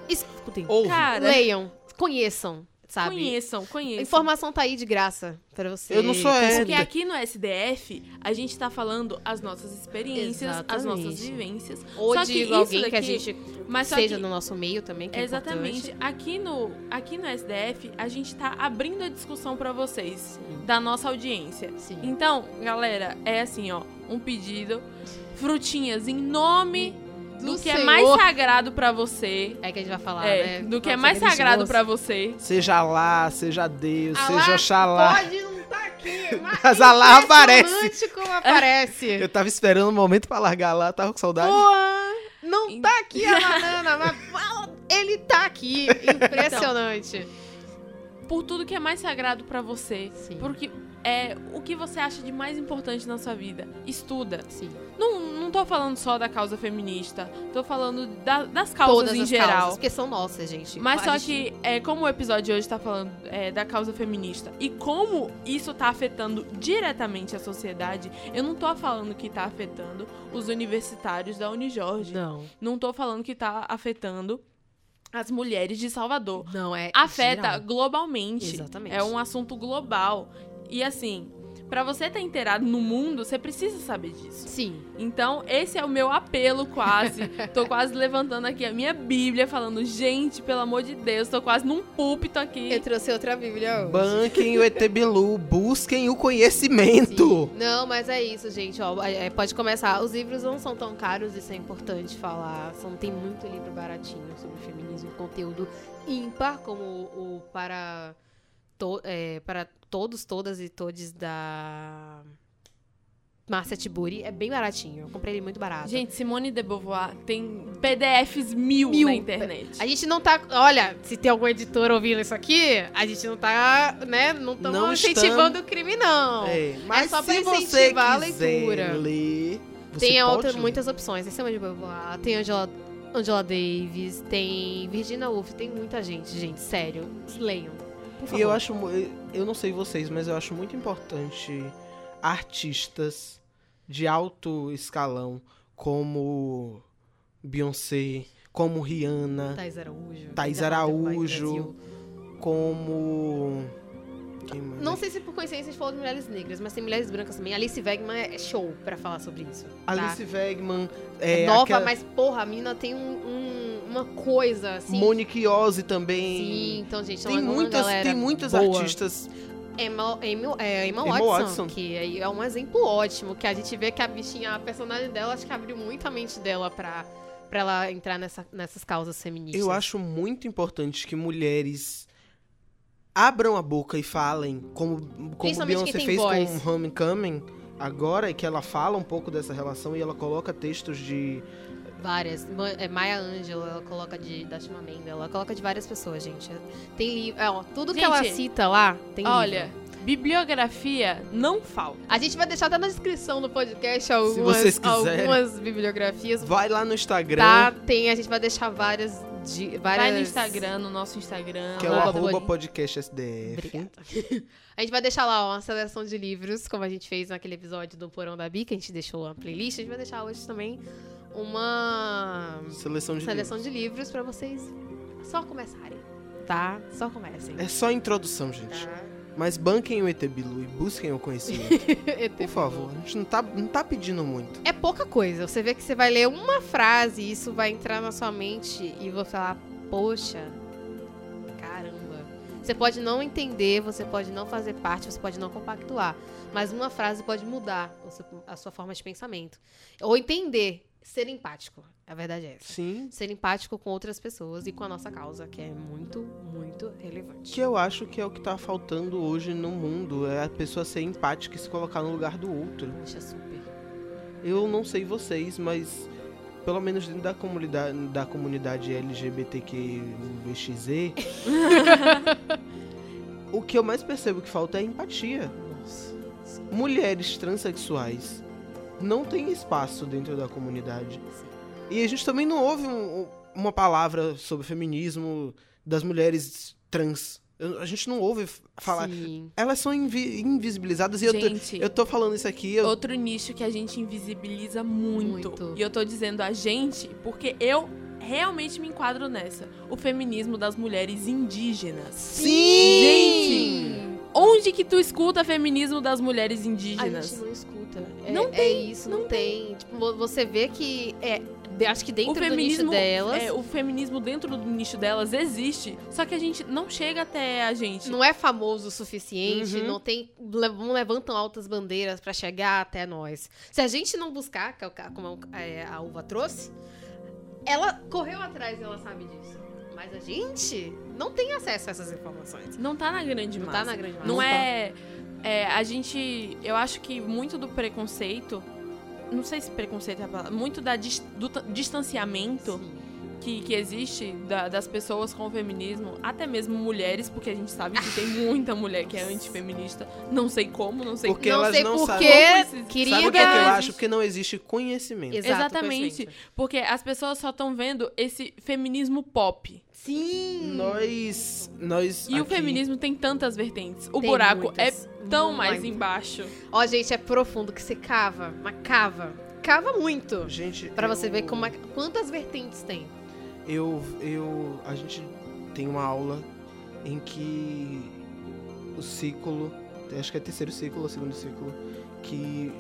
Escutem. Ouve. cara, Leiam. Conheçam, sabe? conheçam, A conheçam. informação tá aí de graça pra você. Eu não sou hétero. Porque aqui no SDF, a gente tá falando as nossas experiências, as nossas Exatamente. vivências. Ou Só de que alguém que a daqui- gente Mas seja que- no nosso meio também, que é Exatamente. Aqui no, aqui no SDF, a gente tá abrindo a discussão pra vocês, da nossa audiência. Sim. Então, galera, é assim, ó, um pedido, frutinhas em nome do, Do que é Senhor. mais sagrado pra você. É que a gente vai falar, é, né? do que é Nossa, mais sagrado pra você. Seja lá, seja Deus, Alá seja Oxalá. Pode não tá aqui, mas, Mas Alá aparece. impressionante como aparece. Eu tava esperando o momento pra largar lá, tava com saudade. Porra, não tá aqui a banana, mas ele tá aqui. Impressionante. Por tudo que é mais sagrado pra você. Sim. Porque é o que você acha de mais importante na sua vida. Estuda. Sim. Não, não tô falando só da causa feminista, tô falando da- das causas Todas em as geral. causas, porque são nossas, gente. Mas só que, é, como o episódio de hoje tá falando é, da causa feminista e como isso tá afetando diretamente a sociedade, eu não tô falando que tá afetando os universitários da Unijorge. Não, Não tô falando que tá afetando as mulheres de Salvador. não é Afeta geral. globalmente. Exatamente. É um assunto global. E assim, Pra você estar inteirado no mundo, você precisa saber disso. Sim. Então, esse é o meu apelo quase. tô quase levantando aqui a minha Bíblia, falando, gente, pelo amor de Deus, tô quase num púlpito aqui. Eu trouxe outra Bíblia hoje. Banquem o ET Bilu, busquem o conhecimento. Sim. Não, mas é isso, gente. Ó, é, pode começar. Os livros não são tão caros, isso é importante falar. São, tem muito livro baratinho sobre feminismo e conteúdo ímpar, como o, o para, to, é, para todos, todas e todes da Marcia Tiburi. É bem baratinho. Eu comprei ele muito barato. Gente, Simone de Beauvoir tem PDFs mil, Mil. na internet. A gente não tá. Olha, se tem algum editor ouvindo isso aqui, a gente não tá, né? Não Não estamos estamos- incentivando o crime, não. É, mas só pra se incentivar a leitura. ler, você Tem outras, muitas opções. Tem Simone de Beauvoir, tem Angela, Angela Davis, tem Virginia Woolf, tem muita gente, gente. Sério. Leiam. E eu acho, eu não sei vocês, mas eu acho muito importante artistas de alto escalão como Beyoncé, como Rihanna, Thais Araújo. Thais Araújo. Como? Não sei se por coincidência a gente falou de mulheres negras, mas tem mulheres brancas também. Alice Wegman é show pra falar sobre isso. tá? Alice Wegman, É, é, nova, aquela- mas porra, a mina tem um- um- uma coisa assim. Monique Ozzy também. Sim, então, gente, Tem é muitas, galera tem muitas boa. artistas. Emma, Emma, é, Emma Emma Watson, Watson. que é um exemplo ótimo, que a gente vê que a bichinha, a personagem dela, acho que abriu muito a mente dela pra, pra ela entrar nessa, nessas causas feministas. Eu acho muito importante que mulheres abram a boca e falem, como, como Beyoncé fez voz. com Homecoming, agora, que ela fala um pouco dessa relação e ela coloca textos de. Várias. É, Maya Angelou, ela coloca de da Chimamanda, ela coloca de várias pessoas, gente. Tem livro. ó, tudo que Gente, ela cita lá tem Olha, livro. bibliografia não falta. A gente vai deixar até na descrição do podcast algumas, algumas bibliografias. Vai lá no Instagram, Tá, tem, a gente vai deixar várias. De, várias... Vai no Instagram, no nosso Instagram. que é o Arroba podcast SDF. Obrigada. A gente vai deixar lá ó, uma seleção de livros, como a gente fez naquele episódio do Porão da Bica, a gente deixou uma playlist, a gente vai deixar hoje também uma Seleção de seleção livros. de livros pra vocês só começarem, tá? Só comecem. É só introdução, gente. Tá? Mas banquem o ET Bilu e busquem o conhecimento. Por favor, a gente não tá, não tá pedindo muito. É pouca coisa. Você vê que você vai ler uma frase e isso vai entrar na sua mente e você falar, poxa, caramba. Você pode não entender, você pode não fazer parte, você pode não compactuar. Mas uma frase pode mudar a sua forma de pensamento. Ou entender, ser empático. A verdade é essa. Sim. Ser empático com outras pessoas e com a nossa causa, que é muito, muito relevante. Que eu acho que é o que tá faltando hoje no mundo. É a pessoa ser empática e se colocar no lugar do outro. Acha super. Eu não sei vocês, mas pelo menos dentro da comunidade, da comunidade LGBTQVXZ, o que eu mais percebo que falta é empatia. Nossa. Mulheres transexuais não têm espaço dentro da comunidade. E a gente também não ouve um- um- uma palavra sobre feminismo das mulheres trans. A gente não ouve falar. Sim. Elas são invi- invisibilizadas e eu tô, Gente, eu tô falando isso aqui. Eu, outro nicho que a gente invisibiliza muito. Muito. E eu tô dizendo a gente porque eu realmente me enquadro nessa. O feminismo das mulheres indígenas. Sim! Gente! Onde que tu escuta feminismo das mulheres A gente indígenas? não escuta. É, Não é isso, não, tem. Tipo, vo- você vê que é, acho que dentro o do nicho feminismo, delas é, o feminismo dentro do nicho delas existe, só que a gente não chega até a gente. não é famoso o suficiente, Uhum. não tem não levantam altas bandeiras pra chegar até nós. Se a gente não buscar, é como é, a uva trouxe, ela correu atrás e ela sabe disso. Mas a gente não tem acesso a essas informações. Não tá na grande Não massa. tá na grande massa. Não é, é, A gente. Eu acho que muito do preconceito. Não sei se preconceito é a palavra. Muito da, do ta- distanciamento Sim. que, que existe da- das pessoas com o feminismo, até mesmo mulheres, porque a gente sabe que tem muita mulher que é antifeminista. Não sei como, não sei Porque não elas sei não por sabem. querida. Sabe o que, é que eu acho? Porque não existe conhecimento. Exato, Exatamente. conhecimento. Porque as pessoas só estão vendo esse feminismo pop. Sim. Nós. nós E o aqui- feminismo tem tantas vertentes. O Tem buraco muitas. é tão mais embaixo. Ó, gente, é profundo que você cava, mas cava. Cava muito. Gente. Pra você eu- ver como é, quantas vertentes tem. Eu, eu. A gente tem uma aula em que o ciclo acho que é terceiro ciclo ou segundo ciclo, que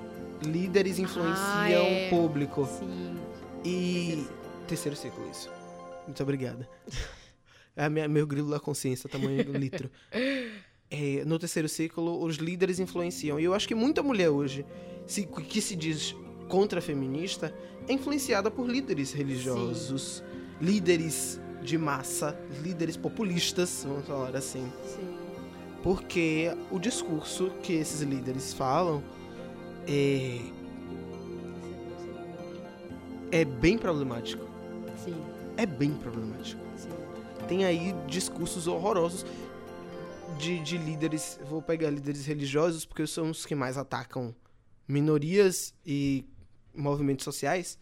líderes influenciam Ah, é. o público. Sim. E. Terceiro ciclo, isso. Muito obrigada. É minha, meu grilo da consciência, tamanho do litro. É, no terceiro ciclo, os líderes influenciam. E eu acho que muita mulher hoje, se, que se diz contra-feminista, é influenciada por líderes religiosos, líderes de massa, líderes populistas, vamos falar assim. Sim. Porque o discurso que esses líderes falam é, é bem problemático. Sim. É bem problemático. Tem aí discursos horrorosos de, de líderes. Vou pegar líderes religiosos, porque são os que mais atacam minorias e movimentos sociais.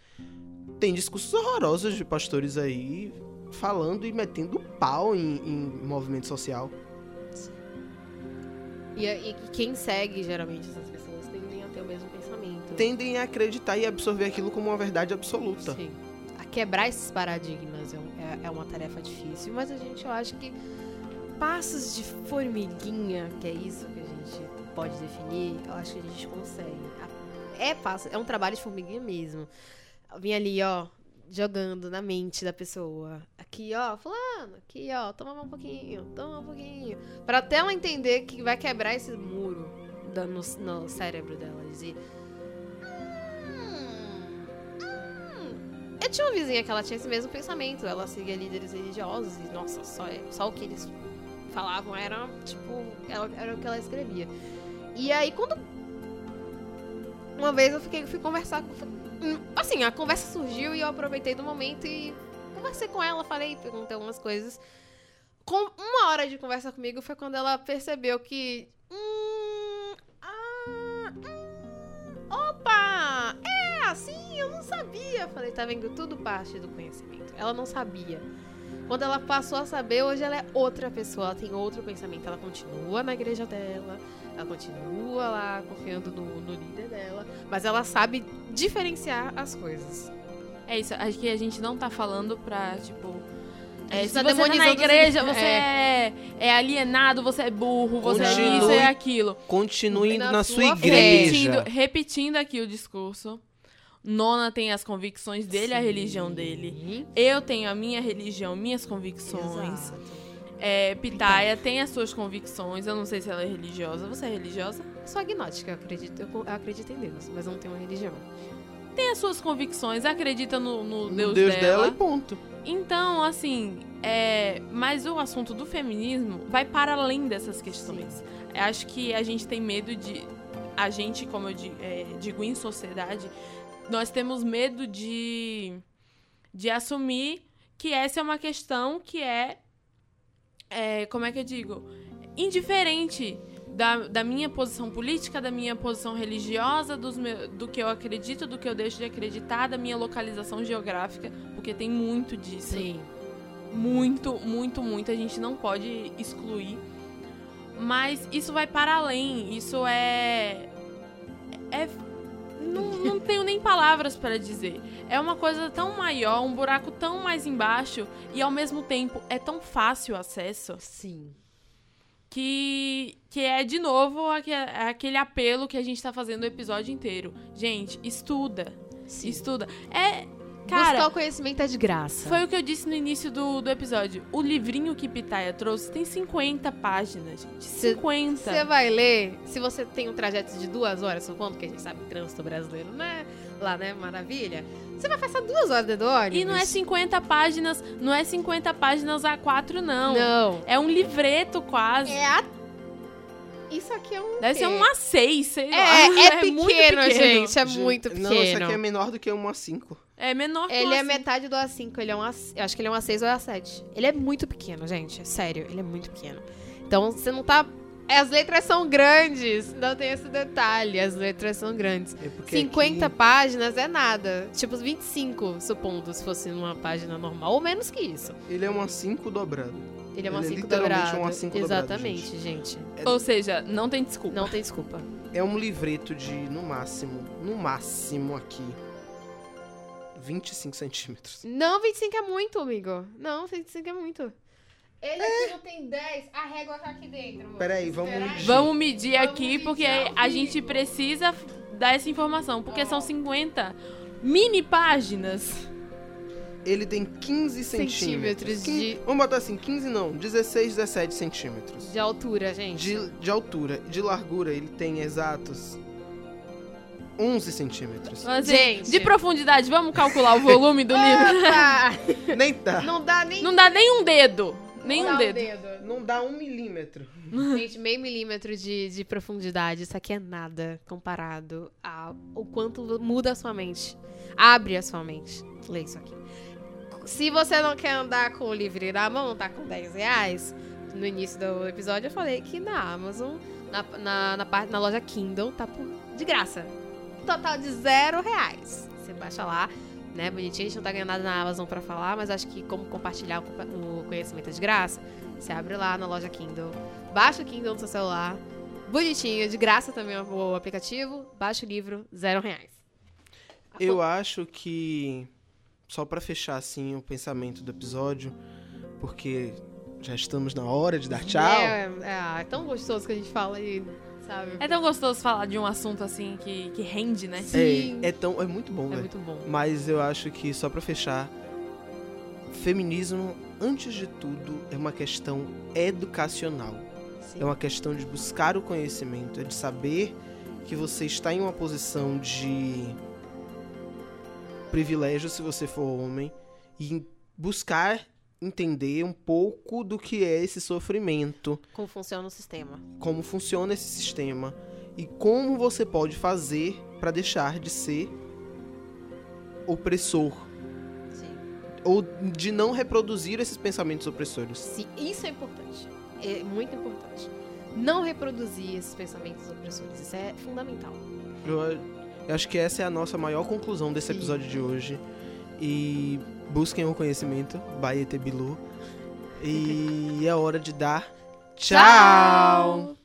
Tem discursos horrorosos de pastores aí falando e metendo pau em, em movimento social. E, e quem segue, geralmente, essas pessoas tendem a ter o mesmo pensamento. Tendem a acreditar e absorver aquilo como uma verdade absoluta. Sim. Quebrar esses paradigmas é, é- é uma tarefa difícil, mas a gente, eu acho que passos de formiguinha, que é isso que a gente pode definir, eu acho que a gente consegue. É passo, é um trabalho de formiguinha mesmo. Vim ali, ó, jogando na mente da pessoa. Aqui, ó, fulano, aqui, ó, toma um pouquinho, toma um pouquinho. Pra até ela entender que vai quebrar esse muro no, no cérebro dela. Dizer, Eu tinha uma vizinha que ela tinha esse mesmo pensamento. Ela seguia líderes religiosos e, nossa, só, só o que eles falavam era, tipo, ela- era o que ela escrevia. E aí, quando. Uma vez eu fiquei, fui conversar com. hum, Assim, a conversa surgiu e eu aproveitei do momento e conversei com ela, falei, perguntei algumas coisas. Com uma hora de conversa comigo foi quando ela percebeu que. É assim, eu não sabia. Eu Falei, tá vendo? Tudo parte do conhecimento. Ela não sabia. Quando ela passou a saber, hoje ela é outra pessoa, ela tem outro pensamento. Ela continua na igreja dela, ela continua lá confiando no, no líder dela, mas ela sabe diferenciar as coisas. É isso, acho que a gente não tá falando pra, tipo. A É, se tá você tá na igreja, igre- você é. é alienado, você é burro, você é isso, é aquilo. Continue indo Na na, sua sua igreja. Repetindo, repetindo aqui o discurso. Nona tem as convicções dele, a Sim. religião dele. Eu tenho a minha religião, minhas convicções. Exato. É, Pitaia tem as suas convicções. Eu não sei se ela é religiosa. Você é religiosa? Eu sou agnóstica, eu acredito, eu, acredito em Deus, mas não tenho uma religião. Tem as suas convicções, acredita no, no No Deus, Deus, dela. dela e ponto. Então, assim, é, mas o assunto do feminismo vai para além dessas questões. Eu acho que a gente tem medo de. A gente, como eu di- é, digo, em sociedade, nós temos medo de, de assumir que essa é uma questão que é, é, como é que eu digo? Indiferente da, da minha posição política, da minha posição religiosa, dos meu, do que eu acredito, do que eu deixo de acreditar, da minha localização geográfica, porque tem muito disso. Sim. Muito, muito, muito. A gente não pode excluir. Mas isso vai para além. Isso é. É. Não, não tenho nem palavras para dizer. É uma coisa tão maior, um buraco tão mais embaixo e ao mesmo tempo é tão fácil o acesso Sim. que, que é de novo aque- aquele apelo que a gente tá fazendo o episódio inteiro. Gente, estuda. Sim. Estuda. É. Buscar Cara, o conhecimento é de graça. foi o que eu disse no início do, do episódio. O livrinho que Pitaia trouxe tem 50 páginas, gente. Cê- 50. Você vai ler, se você tem um trajeto de duas horas, supondo que a gente sabe trânsito brasileiro não é lá, né? Maravilha. Você vai passar duas horas dentro do ônibus. E não é 50 páginas, não é 50 páginas A4, não. Não. É um livreto quase. É a... Isso aqui é um Deve quê? ser um A6, sei lá. É, é, muito pequeno, pequeno. gente. É Gente, muito pequeno. Não, isso aqui é menor do que um A5. É menor que Ele um é A5. metade do A5, ele é um A... Eu acho que ele é um A6 ou é A7. Ele é muito pequeno, gente. Sério, ele é muito pequeno. Então, você não tá... As letras são grandes. Não tem esse detalhe. As letras são grandes. É porque 50 aqui- páginas é nada. Tipo, 25, supondo, se fosse numa página normal. Ou menos que isso. ele é um A5 dobrado. Ele é uma Ele é 5 literalmente dobrado. um A5 dobrado, Exatamente, gente. Ou seja, não tem desculpa. Não tem desculpa. É um livreto de, no máximo, no máximo aqui, 25 centímetros. Não, 25 é muito, amigo. Não, 25 é muito. Ele aqui não tem 10, a régua tá aqui dentro. Peraí, vamos Espera medir. Vamos medir Vamos aqui, medir porque a vivo. gente precisa dar essa informação, porque são 50 mini páginas. Ele tem 15 centímetros. Centímetros Quin- de- Vamos botar assim, 15 não, 16, 17 centímetros. De altura, gente. De, de altura. De largura, ele tem exatos 11 centímetros. Mas, Gente. De profundidade, vamos calcular o volume do livro? Nem tá. Não dá nem Não dá nem um dedo. Não Nem dá um o dedo. Não dá um milímetro. Gente, meio milímetro de, de profundidade. Isso aqui é nada comparado ao quanto muda a sua mente. Abre a sua mente. Lê isso aqui. Se você não quer andar com o livro na mão, tá com 10 reais. No início do episódio eu falei que na Amazon, na, na, na, parte- na loja Kindle, tá por, de graça. Total de zero reais. Você baixa lá, né? Bonitinho, a gente não tá ganhando nada na Amazon pra falar, mas acho que como compartilhar o conhecimento é de graça, você abre lá na loja Kindle, baixa o Kindle no seu celular, bonitinho, de graça também o aplicativo, baixa o livro, zero reais. Eu acho que só pra fechar assim o pensamento do episódio, porque já estamos na hora de dar tchau. É, é, é tão gostoso que a gente fala aí, sabe? É tão gostoso falar de um assunto assim que, que rende, né? Sim. É, é tão é muito bom, É velho. muito bom. Mas eu acho que só pra fechar, feminismo antes de tudo é uma questão educacional. Sim. É uma questão de buscar o conhecimento, é de saber que você está em uma posição de privilégio se você for homem e buscar entender um pouco do que é esse sofrimento, Como funciona o sistema. como funciona esse sistema e como você pode fazer para deixar de ser opressor Sim. ou de não reproduzir esses pensamentos opressores. Sim, isso é importante. É muito importante. Não reproduzir esses pensamentos opressores. Isso é fundamental. Eu, eu acho que essa é a nossa maior conclusão desse Sim. episódio de hoje. E busquem o conhecimento, by ET Bilu. E é hora de dar tchau.